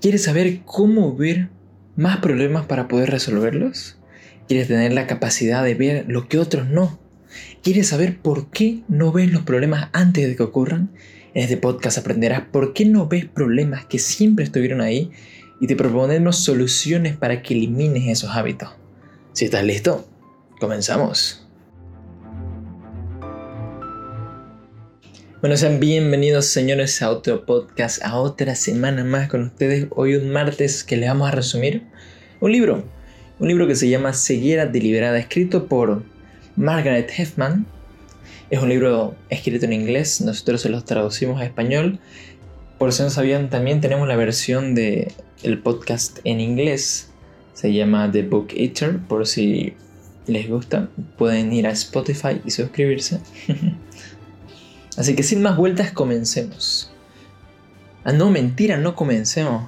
¿Quieres saber cómo ver más problemas para poder resolverlos? ¿Quieres tener la capacidad de ver lo que otros no? ¿Quieres saber por qué no ves los problemas antes de que ocurran? En este podcast aprenderás por qué no ves problemas que siempre estuvieron ahí y te proponemos soluciones para que elimines esos hábitos. Si estás listo, comenzamos. Bueno, sean bienvenidos señores a otro podcast, a otra semana más con ustedes. Hoy un martes que les vamos a resumir un libro, un libro que se llama Ceguera Deliberada, escrito por Margaret Hefman. Es un libro escrito en inglés, nosotros se lo traducimos a español. Por si no sabían, también tenemos la versión de el podcast en inglés. Se llama The Book Eater, por si les gusta, pueden ir a Spotify y suscribirse. Así que sin más vueltas, comencemos. Ah, no, mentira, no comencemos.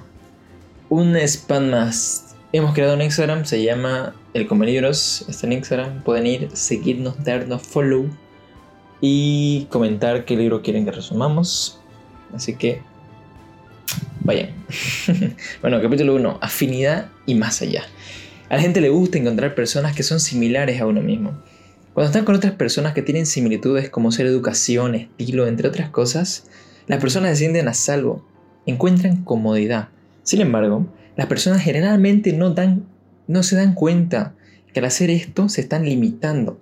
Un spam más. Hemos creado un Instagram, se llama El Come Libros. Está en Instagram. Pueden ir, seguirnos, darnos follow y comentar qué libro quieren que resumamos. Así que vayan. bueno, capítulo 1. Afinidad y más allá. A la gente le gusta encontrar personas que son similares a uno mismo. Cuando están con otras personas que tienen similitudes como ser educación, estilo, entre otras cosas, las personas se a salvo, encuentran comodidad. Sin embargo, las personas generalmente no, dan, no se dan cuenta que al hacer esto se están limitando.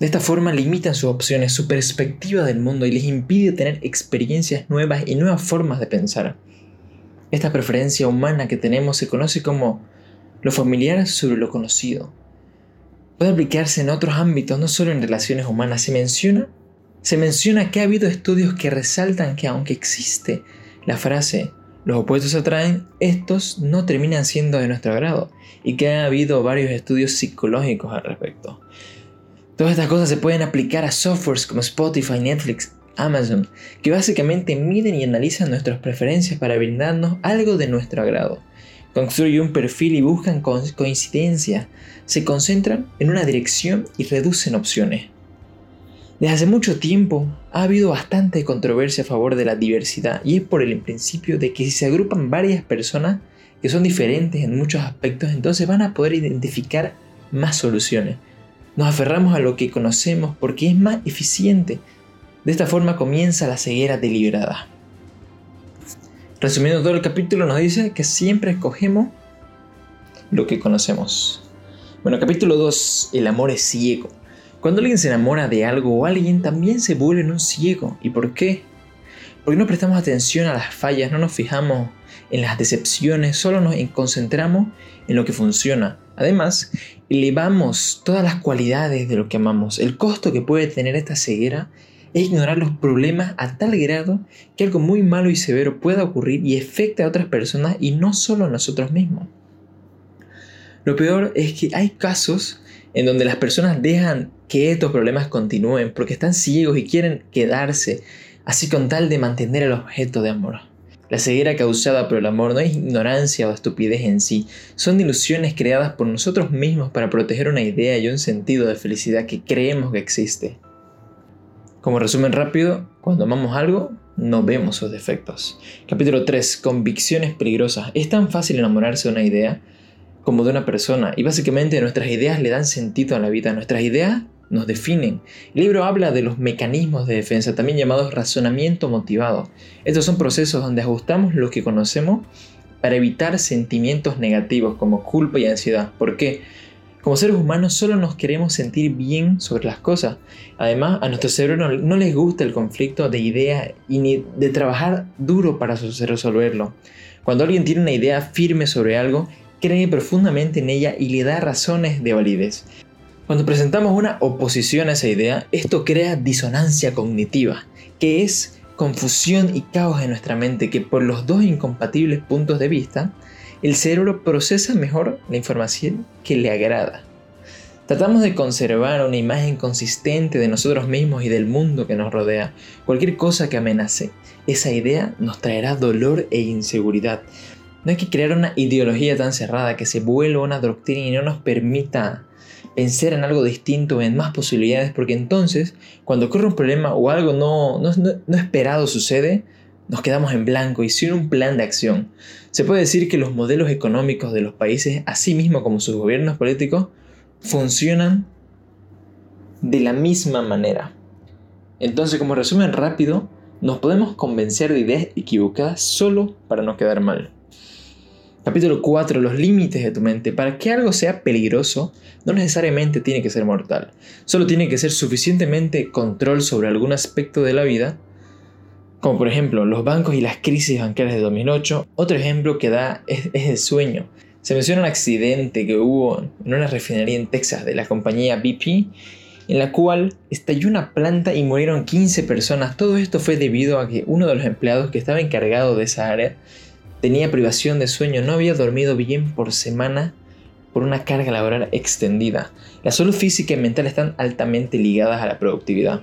De esta forma limitan sus opciones, su perspectiva del mundo y les impide tener experiencias nuevas y nuevas formas de pensar. Esta preferencia humana que tenemos se conoce como lo familiar sobre lo conocido, puede aplicarse en otros ámbitos, no solo en relaciones humanas. Se menciona, se menciona que ha habido estudios que resaltan que aunque existe la frase los opuestos se atraen, estos no terminan siendo de nuestro agrado y que ha habido varios estudios psicológicos al respecto. Todas estas cosas se pueden aplicar a softwares como Spotify, Netflix, Amazon, que básicamente miden y analizan nuestras preferencias para brindarnos algo de nuestro agrado construyen un perfil y buscan coincidencia, se concentran en una dirección y reducen opciones. Desde hace mucho tiempo ha habido bastante controversia a favor de la diversidad y es por el principio de que si se agrupan varias personas que son diferentes en muchos aspectos, entonces van a poder identificar más soluciones. Nos aferramos a lo que conocemos porque es más eficiente. De esta forma comienza la ceguera deliberada. Resumiendo todo el capítulo, nos dice que siempre escogemos lo que conocemos. Bueno, capítulo 2, el amor es ciego. Cuando alguien se enamora de algo o alguien, también se vuelve un ciego. ¿Y por qué? Porque no prestamos atención a las fallas, no nos fijamos en las decepciones, solo nos concentramos en lo que funciona. Además, elevamos todas las cualidades de lo que amamos. El costo que puede tener esta ceguera es ignorar los problemas a tal grado que algo muy malo y severo pueda ocurrir y afecte a otras personas y no solo a nosotros mismos. Lo peor es que hay casos en donde las personas dejan que estos problemas continúen porque están ciegos y quieren quedarse, así con tal de mantener el objeto de amor. La ceguera causada por el amor no es ignorancia o estupidez en sí, son ilusiones creadas por nosotros mismos para proteger una idea y un sentido de felicidad que creemos que existe. Como resumen rápido, cuando amamos algo, no vemos sus defectos. Capítulo 3. Convicciones peligrosas. Es tan fácil enamorarse de una idea como de una persona y básicamente nuestras ideas le dan sentido a la vida. Nuestras ideas nos definen. El libro habla de los mecanismos de defensa, también llamados razonamiento motivado. Estos son procesos donde ajustamos lo que conocemos para evitar sentimientos negativos como culpa y ansiedad. ¿Por qué? Como seres humanos solo nos queremos sentir bien sobre las cosas. Además, a nuestro cerebro no, les gusta el conflicto de ideas y ni de trabajar duro para resolverlo. Cuando alguien tiene una idea firme sobre algo, cree profundamente en ella y le da razones de validez. Cuando presentamos una oposición a esa idea, esto crea disonancia cognitiva, que es confusión y caos en nuestra mente que por los dos incompatibles puntos de vista el cerebro procesa mejor la información que le agrada. Tratamos de conservar una imagen consistente de nosotros mismos y del mundo que nos rodea. Cualquier cosa que amenace esa idea nos traerá dolor e inseguridad. No hay que crear una ideología tan cerrada que se vuelva una doctrina y no nos permita pensar en algo distinto, en más posibilidades, porque entonces, cuando ocurre un problema o algo no, no esperado sucede, nos quedamos en blanco y sin un plan de acción. Se puede decir que los modelos económicos de los países, así mismo como sus gobiernos políticos, funcionan de la misma manera. Entonces, como resumen rápido, nos podemos convencer de ideas equivocadas solo para no quedar mal. Capítulo 4. Los límites de tu mente. Para que algo sea peligroso, no necesariamente tiene que ser mortal. Solo tiene que ser suficientemente control sobre algún aspecto de la vida, como por ejemplo los bancos y las crisis bancarias de 2008. Otro ejemplo que da es, el sueño. Se menciona un accidente que hubo en una refinería en Texas de la compañía BP en la cual estalló una planta y murieron 15 personas. Todo esto fue debido a que uno de los empleados que estaba encargado de esa área tenía privación de sueño, no había dormido bien por semana por una carga laboral extendida. La salud física y mental están altamente ligadas a la productividad.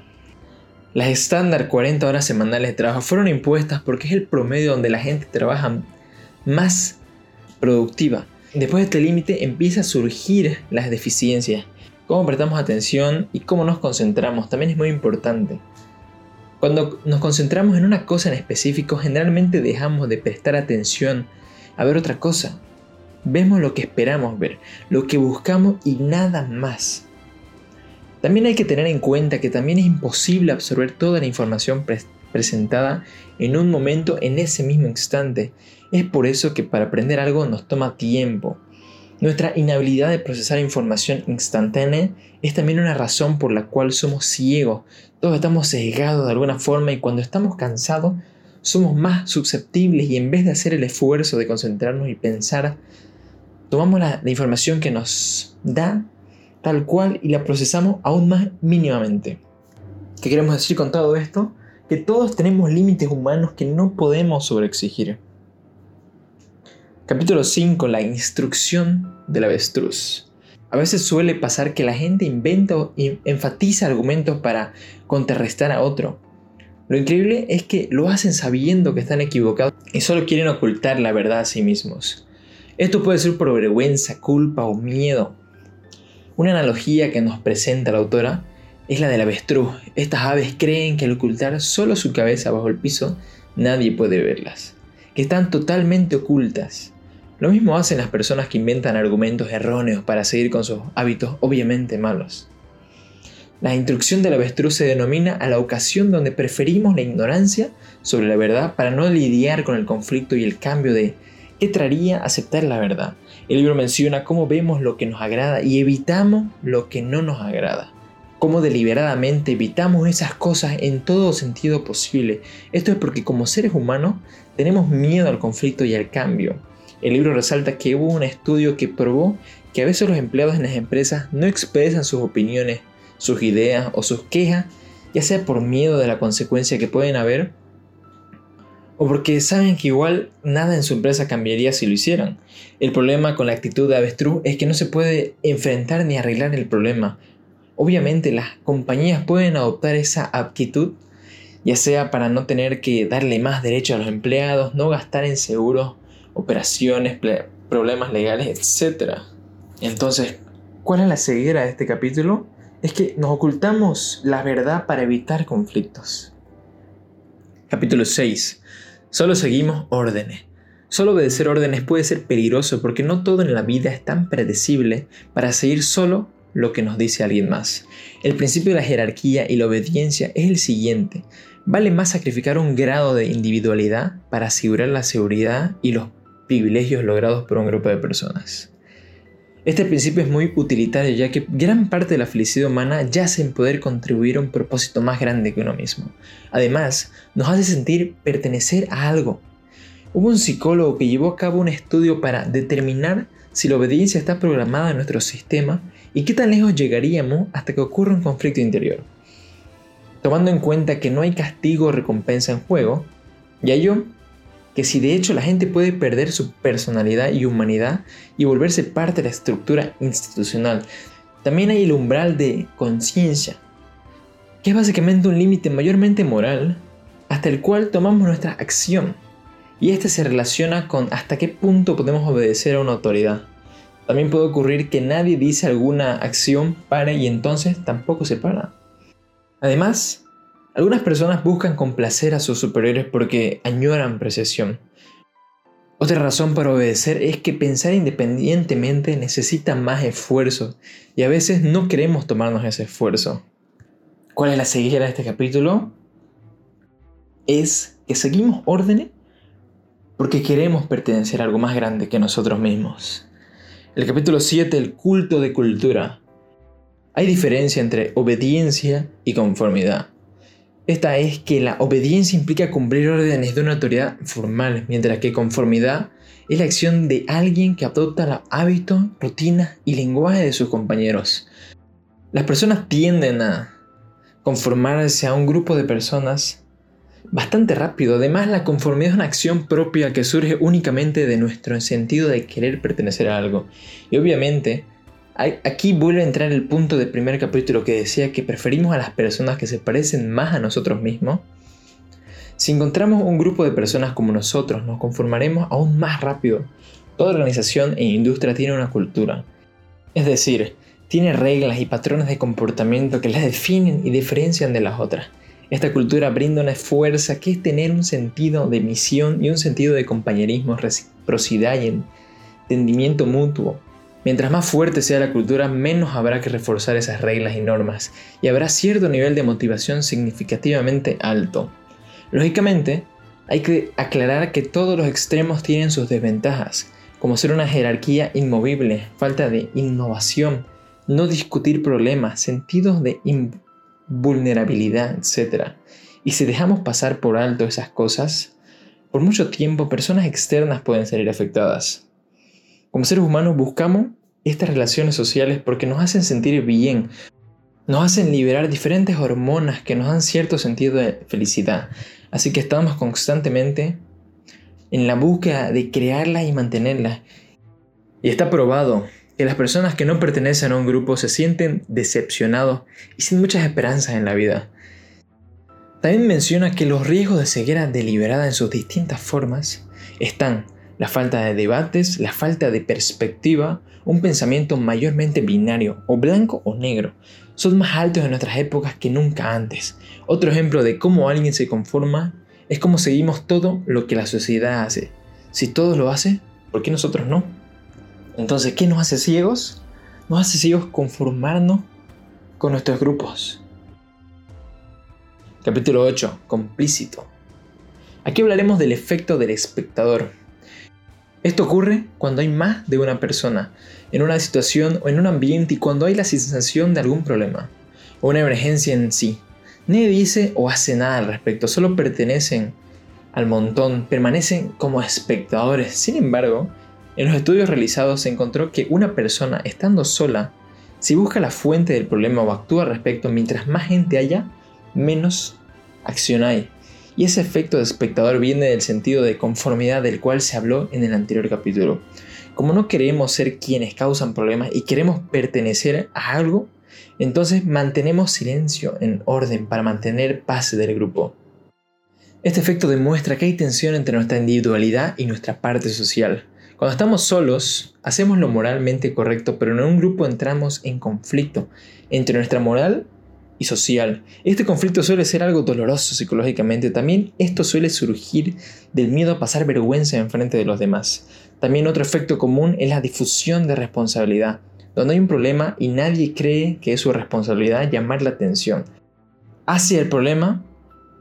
Las estándar 40 horas semanales de trabajo fueron impuestas porque es el promedio donde la gente trabaja más productiva. Después de este límite empieza a surgir las deficiencias cómo prestamos atención y cómo nos concentramos también es muy importante. Cuando nos concentramos en una cosa en específico, generalmente dejamos de prestar atención a ver otra cosa. Vemos lo que esperamos ver, lo que buscamos y nada más. También hay que tener en cuenta que también es imposible absorber toda la información presentada en un momento en ese mismo instante. Es por eso que para aprender algo nos toma tiempo, nuestra inhabilidad de procesar información instantánea es también una razón por la cual somos ciegos. Todos estamos sesgados de alguna forma y cuando estamos cansados somos más susceptibles y en vez de hacer el esfuerzo de concentrarnos y pensar, tomamos la, la información que nos da tal cual y la procesamos aún más mínimamente. ¿Qué queremos decir con todo esto? Que todos tenemos límites humanos que no podemos sobreexigir. Capítulo 5. La instrucción del avestruz. A veces suele pasar que la gente inventa o enfatiza argumentos para contrarrestar a otro. Lo increíble es que lo hacen sabiendo que están equivocados y solo quieren ocultar la verdad a sí mismos. Esto puede ser por vergüenza, culpa o miedo. Una analogía que nos presenta la autora es la del avestruz. Estas aves creen que al ocultar solo su cabeza bajo el piso, nadie puede verlas, que están totalmente ocultas. Lo mismo hacen las personas que inventan argumentos erróneos para seguir con sus hábitos obviamente malos. La instrucción del avestruz se denomina a la ocasión donde preferimos la ignorancia sobre la verdad para no lidiar con el conflicto y el cambio de qué traería aceptar la verdad. El libro menciona cómo vemos lo que nos agrada y evitamos lo que no nos agrada. Cómo deliberadamente evitamos esas cosas en todo sentido posible. Esto es porque como seres humanos tenemos miedo al conflicto y al cambio. El libro resalta que hubo un estudio que probó que a veces los empleados en las empresas no expresan sus opiniones, sus ideas o sus quejas, ya sea por miedo de la consecuencia que pueden haber o porque saben que igual nada en su empresa cambiaría si lo hicieran. El problema con la actitud de avestruz es que no se puede enfrentar ni arreglar el problema. Obviamente las compañías pueden adoptar esa actitud, ya sea para no tener que darle más derecho a los empleados, no gastar en seguros operaciones, problemas legales, etc. Entonces, ¿cuál es la ceguera de este capítulo? Es que nos ocultamos la verdad para evitar conflictos. Capítulo 6. Solo seguimos órdenes. Solo obedecer órdenes puede ser peligroso porque no todo en la vida es tan predecible para seguir solo lo que nos dice alguien más. El principio de la jerarquía y la obediencia es el siguiente. Vale más sacrificar un grado de individualidad para asegurar la seguridad y los privilegios logrados por un grupo de personas. Este principio es muy utilitario ya que gran parte de la felicidad humana yace en poder contribuir a un propósito más grande que uno mismo. Además, nos hace sentir pertenecer a algo. Hubo un psicólogo que llevó a cabo un estudio para determinar si la obediencia está programada en nuestro sistema y qué tan lejos llegaríamos hasta que ocurra un conflicto interior. Tomando en cuenta que no hay castigo o recompensa en juego, ya yo que si de hecho la gente puede perder su personalidad y humanidad y volverse parte de la estructura institucional. También hay el umbral de conciencia, que es básicamente un límite mayormente moral hasta el cual tomamos nuestra acción. Y este se relaciona con hasta qué punto podemos obedecer a una autoridad. También puede ocurrir que nadie dice alguna acción pare y entonces tampoco se para. Además, Algunas personas buscan complacer a sus superiores porque añoran precisión. Otra razón para obedecer es que pensar independientemente necesita más esfuerzo y a veces no queremos tomarnos ese esfuerzo. ¿Cuál es la ceguera de este capítulo? Es que seguimos órdenes porque queremos pertenecer a algo más grande que nosotros mismos. El capítulo 7, el culto de cultura. Hay diferencia entre obediencia y conformidad. Esta es que la obediencia implica cumplir órdenes de una autoridad formal, mientras que conformidad es la acción de alguien que adopta los hábitos, rutinas y lenguaje de sus compañeros. Las personas tienden a conformarse a un grupo de personas bastante rápido. Además, la conformidad es una acción propia que surge únicamente de nuestro sentido de querer pertenecer a algo. Y obviamente, Aquí vuelve a entrar el punto del primer capítulo que decía que preferimos a las personas que se parecen más a nosotros mismos. Si encontramos un grupo de personas como nosotros, nos conformaremos aún más rápido. Toda organización e industria tiene una cultura. Es decir, tiene reglas y patrones de comportamiento que las definen y diferencian de las otras. Esta cultura brinda una fuerza que es tener un sentido de misión y un sentido de compañerismo, reciprocidad y entendimiento mutuo. Mientras más fuerte sea la cultura, menos habrá que reforzar esas reglas y normas, y habrá cierto nivel de motivación significativamente alto. Lógicamente, hay que aclarar que todos los extremos tienen sus desventajas, como ser una jerarquía inmovible, falta de innovación, no discutir problemas, sentidos de invulnerabilidad, etc. Y si dejamos pasar por alto esas cosas, por mucho tiempo personas externas pueden salir afectadas. Como seres humanos buscamos estas relaciones sociales porque nos hacen sentir bien, nos hacen liberar diferentes hormonas que nos dan cierto sentido de felicidad. Así que estamos constantemente en la búsqueda de crearlas y mantenerlas. Y está probado que las personas que no pertenecen a un grupo se sienten decepcionados y sin muchas esperanzas en la vida. También menciona que los riesgos de ceguera deliberada en sus distintas formas están la falta de debates, la falta de perspectiva, un pensamiento mayormente binario, o blanco o negro, son más altos en nuestras épocas que nunca antes. Otro ejemplo de cómo alguien se conforma es cómo seguimos todo lo que la sociedad hace. Si todo lo hace, ¿por qué nosotros no? Entonces, ¿qué nos hace ciegos? Nos hace ciegos conformarnos con nuestros grupos. Capítulo 8. Complícito. Aquí hablaremos del efecto del espectador. Esto ocurre cuando hay más de una persona en una situación o en un ambiente y cuando hay la sensación de algún problema o una emergencia en sí. Nadie dice o hace nada al respecto, solo pertenecen al montón, permanecen como espectadores. Sin embargo, en los estudios realizados se encontró que una persona estando sola, si busca la fuente del problema o actúa al respecto mientras más gente haya, menos acción hay. Y ese efecto de espectador viene del sentido de conformidad del cual se habló en el anterior capítulo. Como no queremos ser quienes causan problemas y queremos pertenecer a algo, entonces mantenemos silencio en orden para mantener paz del grupo. Este efecto demuestra que hay tensión entre nuestra individualidad y nuestra parte social. Cuando estamos solos, hacemos lo moralmente correcto, pero en un grupo entramos en conflicto entre nuestra moral y social. Este conflicto suele ser algo doloroso psicológicamente. También esto suele surgir del miedo a pasar vergüenza en frente de los demás. También otro efecto común es la difusión de responsabilidad, donde hay un problema y nadie cree que es su responsabilidad llamar la atención hacia el problema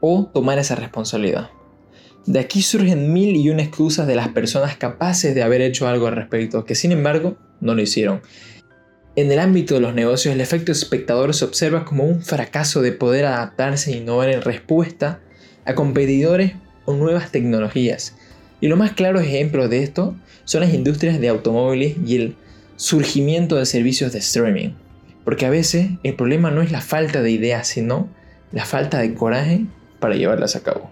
o tomar esa responsabilidad. De aquí surgen mil y una excusas de las personas capaces de haber hecho algo al respecto, que sin embargo no lo hicieron. En el ámbito de los negocios, el efecto espectador se observa como un fracaso de poder adaptarse e innovar en respuesta a competidores o nuevas tecnologías. Y los más claros ejemplos de esto son las industrias de automóviles y el surgimiento de servicios de streaming. Porque a veces el problema no es la falta de ideas, sino la falta de coraje para llevarlas a cabo.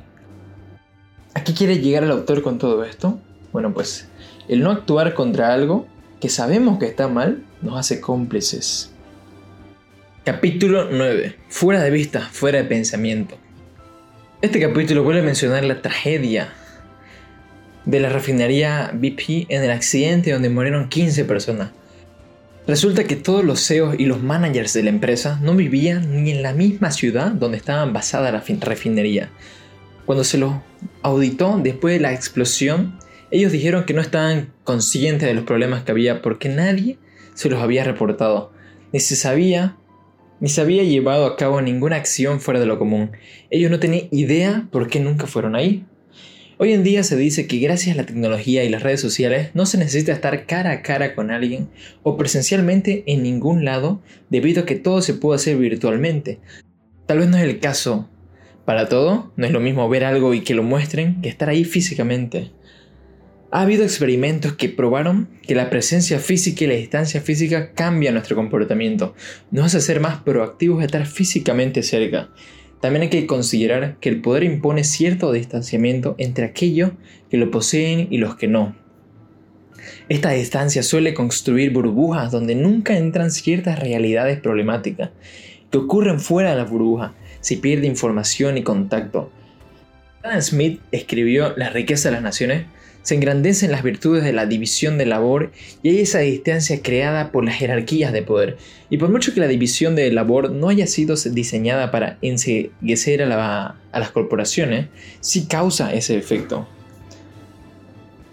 ¿A qué quiere llegar el autor con todo esto? Bueno, pues el no actuar contra algo que sabemos que está mal nos hace cómplices. Capítulo 9. Fuera de vista, fuera de pensamiento. Este capítulo vuelve a mencionar la tragedia de la refinería BP en el accidente donde murieron 15 personas. Resulta que todos los CEOs y los managers de la empresa no vivían ni en la misma ciudad donde estaba basada la refinería. Cuando se los auditó después de la explosión, ellos dijeron que no estaban conscientes de los problemas que había porque nadie se los había reportado, ni se sabía, ni se había llevado a cabo ninguna acción fuera de lo común. Ellos no tenían idea por qué nunca fueron ahí. Hoy en día se dice que gracias a la tecnología y las redes sociales no se necesita estar cara a cara con alguien o presencialmente en ningún lado debido a que todo se puede hacer virtualmente. Tal vez no es el caso para todo, no es lo mismo ver algo y que lo muestren que estar ahí físicamente. Ha habido experimentos que probaron que la presencia física y la distancia física cambian nuestro comportamiento, nos hace ser más proactivos de estar físicamente cerca. También hay que considerar que el poder impone cierto distanciamiento entre aquellos que lo poseen y los que no. Esta distancia suele construir burbujas donde nunca entran ciertas realidades problemáticas que ocurren fuera de la burbuja, si pierde información y contacto. Adam Smith escribió La riqueza de las naciones se engrandecen las virtudes de la división de labor y hay esa distancia creada por las jerarquías de poder. Y por mucho que la división de labor no haya sido diseñada para enseguecer a, a las corporaciones, sí causa ese efecto.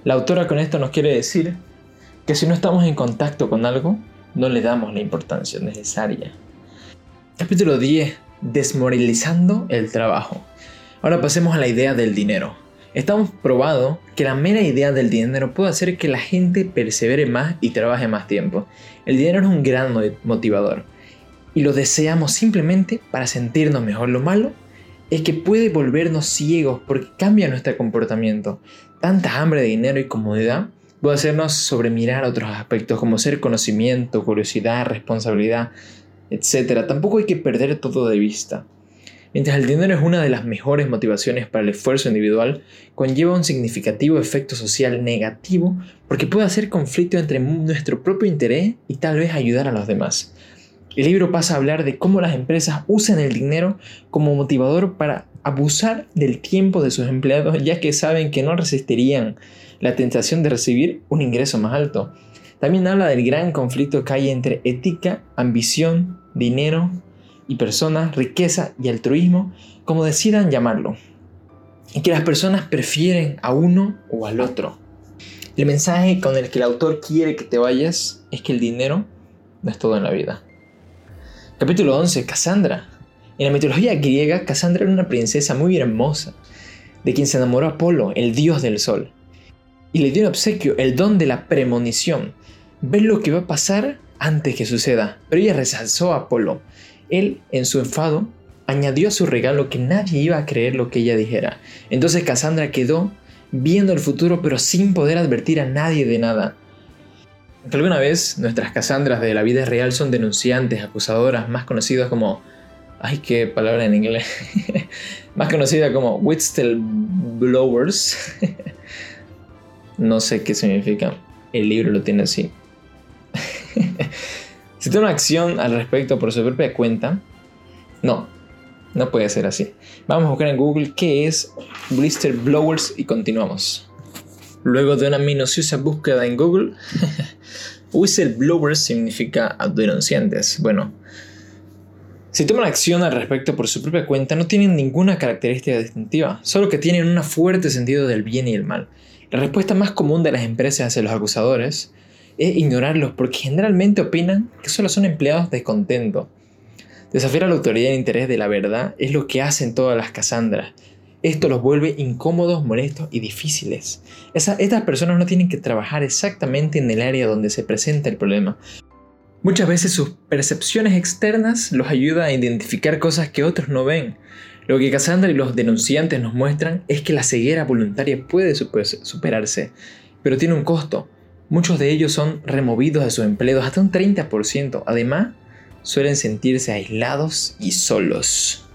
La autora con esto nos quiere decir que si no estamos en contacto con algo, no le damos la importancia necesaria. Capítulo 10. Desmoralizando el trabajo. Ahora pasemos a la idea del dinero. Estamos probado que la mera idea del dinero puede hacer que la gente persevere más y trabaje más tiempo. El dinero es un gran motivador y lo deseamos simplemente para sentirnos mejor. Lo malo es que puede volvernos ciegos porque cambia nuestro comportamiento. Tanta hambre de dinero y comodidad puede hacernos sobremirar otros aspectos como ser conocimiento, curiosidad, responsabilidad, etc. Tampoco hay que perder todo de vista. Mientras el dinero es una de las mejores motivaciones para el esfuerzo individual, conlleva un significativo efecto social negativo porque puede hacer conflicto entre nuestro propio interés y tal vez ayudar a los demás. El libro pasa a hablar de cómo las empresas usan el dinero como motivador para abusar del tiempo de sus empleados ya que saben que no resistirían la tentación de recibir un ingreso más alto. También habla del gran conflicto que hay entre ética, ambición, dinero y personas, riqueza y altruismo, como decidan llamarlo, y que las personas prefieren a uno o al otro. El mensaje con el que el autor quiere que te vayas es que el dinero no es todo en la vida. Capítulo 11. Cassandra. En la mitología griega, Cassandra era una princesa muy hermosa, de quien se enamoró Apolo, el dios del sol, y le dio en obsequio el don de la premonición, ver lo que va a pasar antes que suceda. Pero ella resalzó a Apolo él, en su enfado, añadió a su regalo que nadie iba a creer lo que ella dijera. Entonces Cassandra quedó viendo el futuro pero sin poder advertir a nadie de nada. Alguna vez nuestras Cassandras de la vida real son denunciantes, acusadoras, más conocidas como... Ay, qué palabra en inglés. más conocida como whistleblowers. no sé qué significa. El libro lo tiene así. Si toma acción al respecto por su propia cuenta, no, no puede ser así. Vamos a buscar en Google qué es Blister Blowers y continuamos. Luego de una minuciosa búsqueda en Google, whistleblowers significa denunciantes. Bueno, si toman acción al respecto por su propia cuenta, no tienen ninguna característica distintiva, solo que tienen un fuerte sentido del bien y el mal. La respuesta más común de las empresas hacia los acusadores es ignorarlos porque generalmente opinan que solo son empleados descontentos. Desafiar a la autoridad en interés de la verdad es lo que hacen todas las Casandras. Esto los vuelve incómodos, molestos y difíciles. estas personas no tienen que trabajar exactamente en el área donde se presenta el problema. Muchas veces sus percepciones externas los ayudan a identificar cosas que otros no ven. Lo que Cassandra y los denunciantes nos muestran es que la ceguera voluntaria puede superarse, pero tiene un costo. Muchos de ellos son removidos de sus empleos hasta un 30%. Además, suelen sentirse aislados y solos.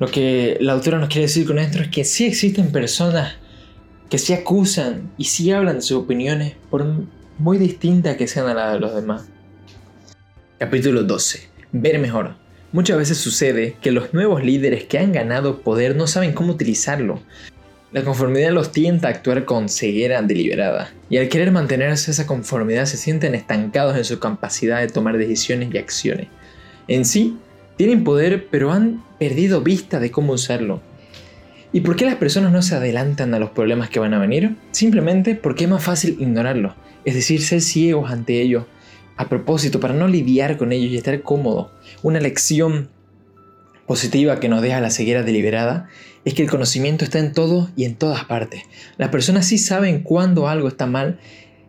Lo que la autora nos quiere decir con esto es que sí existen personas que se acusan y sí hablan de sus opiniones por muy distintas que sean a las de los demás. Capítulo 12. Ver mejor. Muchas veces sucede que los nuevos líderes que han ganado poder no saben cómo utilizarlo. La conformidad los tienta a actuar con ceguera deliberada, y al querer mantenerse esa conformidad se sienten estancados en su capacidad de tomar decisiones y acciones. En sí, tienen poder, pero han perdido vista de cómo usarlo. ¿Y por qué las personas no se adelantan a los problemas que van a venir? Simplemente porque es más fácil ignorarlos, es decir, ser ciegos ante ellos, a propósito, para no lidiar con ellos y estar cómodo. Una lección positiva que nos deja la ceguera deliberada es que el conocimiento está en todo y en todas partes. Las personas sí saben cuando algo está mal,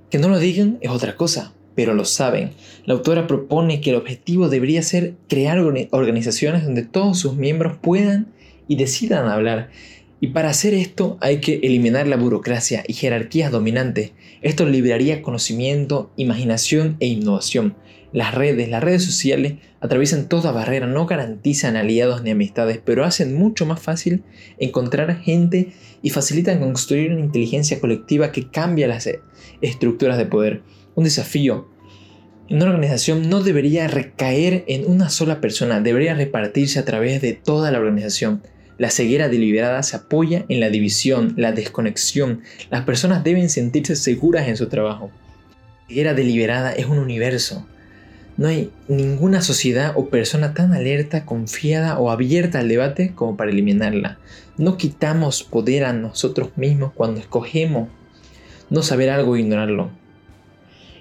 que no lo digan es otra cosa, pero lo saben. La autora propone que el objetivo debería ser crear organizaciones donde todos sus miembros puedan y decidan hablar. Y para hacer esto hay que eliminar la burocracia y jerarquías dominantes. Esto liberaría conocimiento, imaginación e innovación. Las redes, las redes sociales atraviesan toda barrera, no garantizan aliados ni amistades, pero hacen mucho más fácil encontrar gente y facilitan construir una inteligencia colectiva que cambia las estructuras de poder. Un desafío una organización no debería recaer en una sola persona, debería repartirse a través de toda la organización. La ceguera deliberada se apoya en la división, la desconexión. Las personas deben sentirse seguras en su trabajo. La ceguera deliberada es un universo, no hay ninguna sociedad o persona tan alerta, confiada o abierta al debate como para eliminarla. No quitamos poder a nosotros mismos cuando escogemos no saber algo e ignorarlo.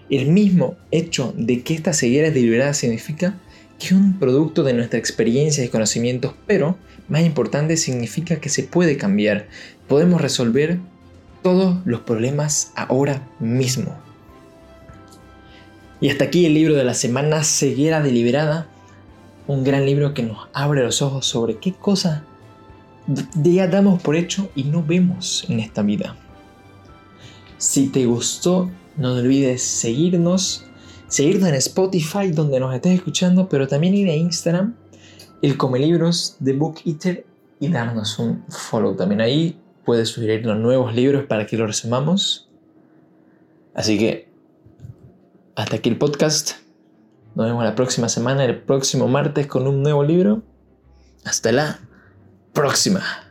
El mismo hecho de que esta ceguera deliberada significa que es un producto de nuestra experiencia y conocimientos, pero más importante significa que se puede cambiar. Podemos resolver todos los problemas ahora mismo. Y hasta aquí el libro de la semana, Ceguera Deliberada. Un gran libro que nos abre los ojos sobre qué cosa ya damos por hecho y no vemos en esta vida. Si te gustó, no olvides seguirnos, seguirnos en Spotify donde nos estés escuchando, pero también ir a Instagram, el Come Libros de Book Eater y darnos un follow. También ahí puedes sugerirnos nuevos libros para que los resumamos. Así que hasta aquí el podcast. Nos vemos la próxima semana, el próximo martes, con un nuevo libro. Hasta la próxima.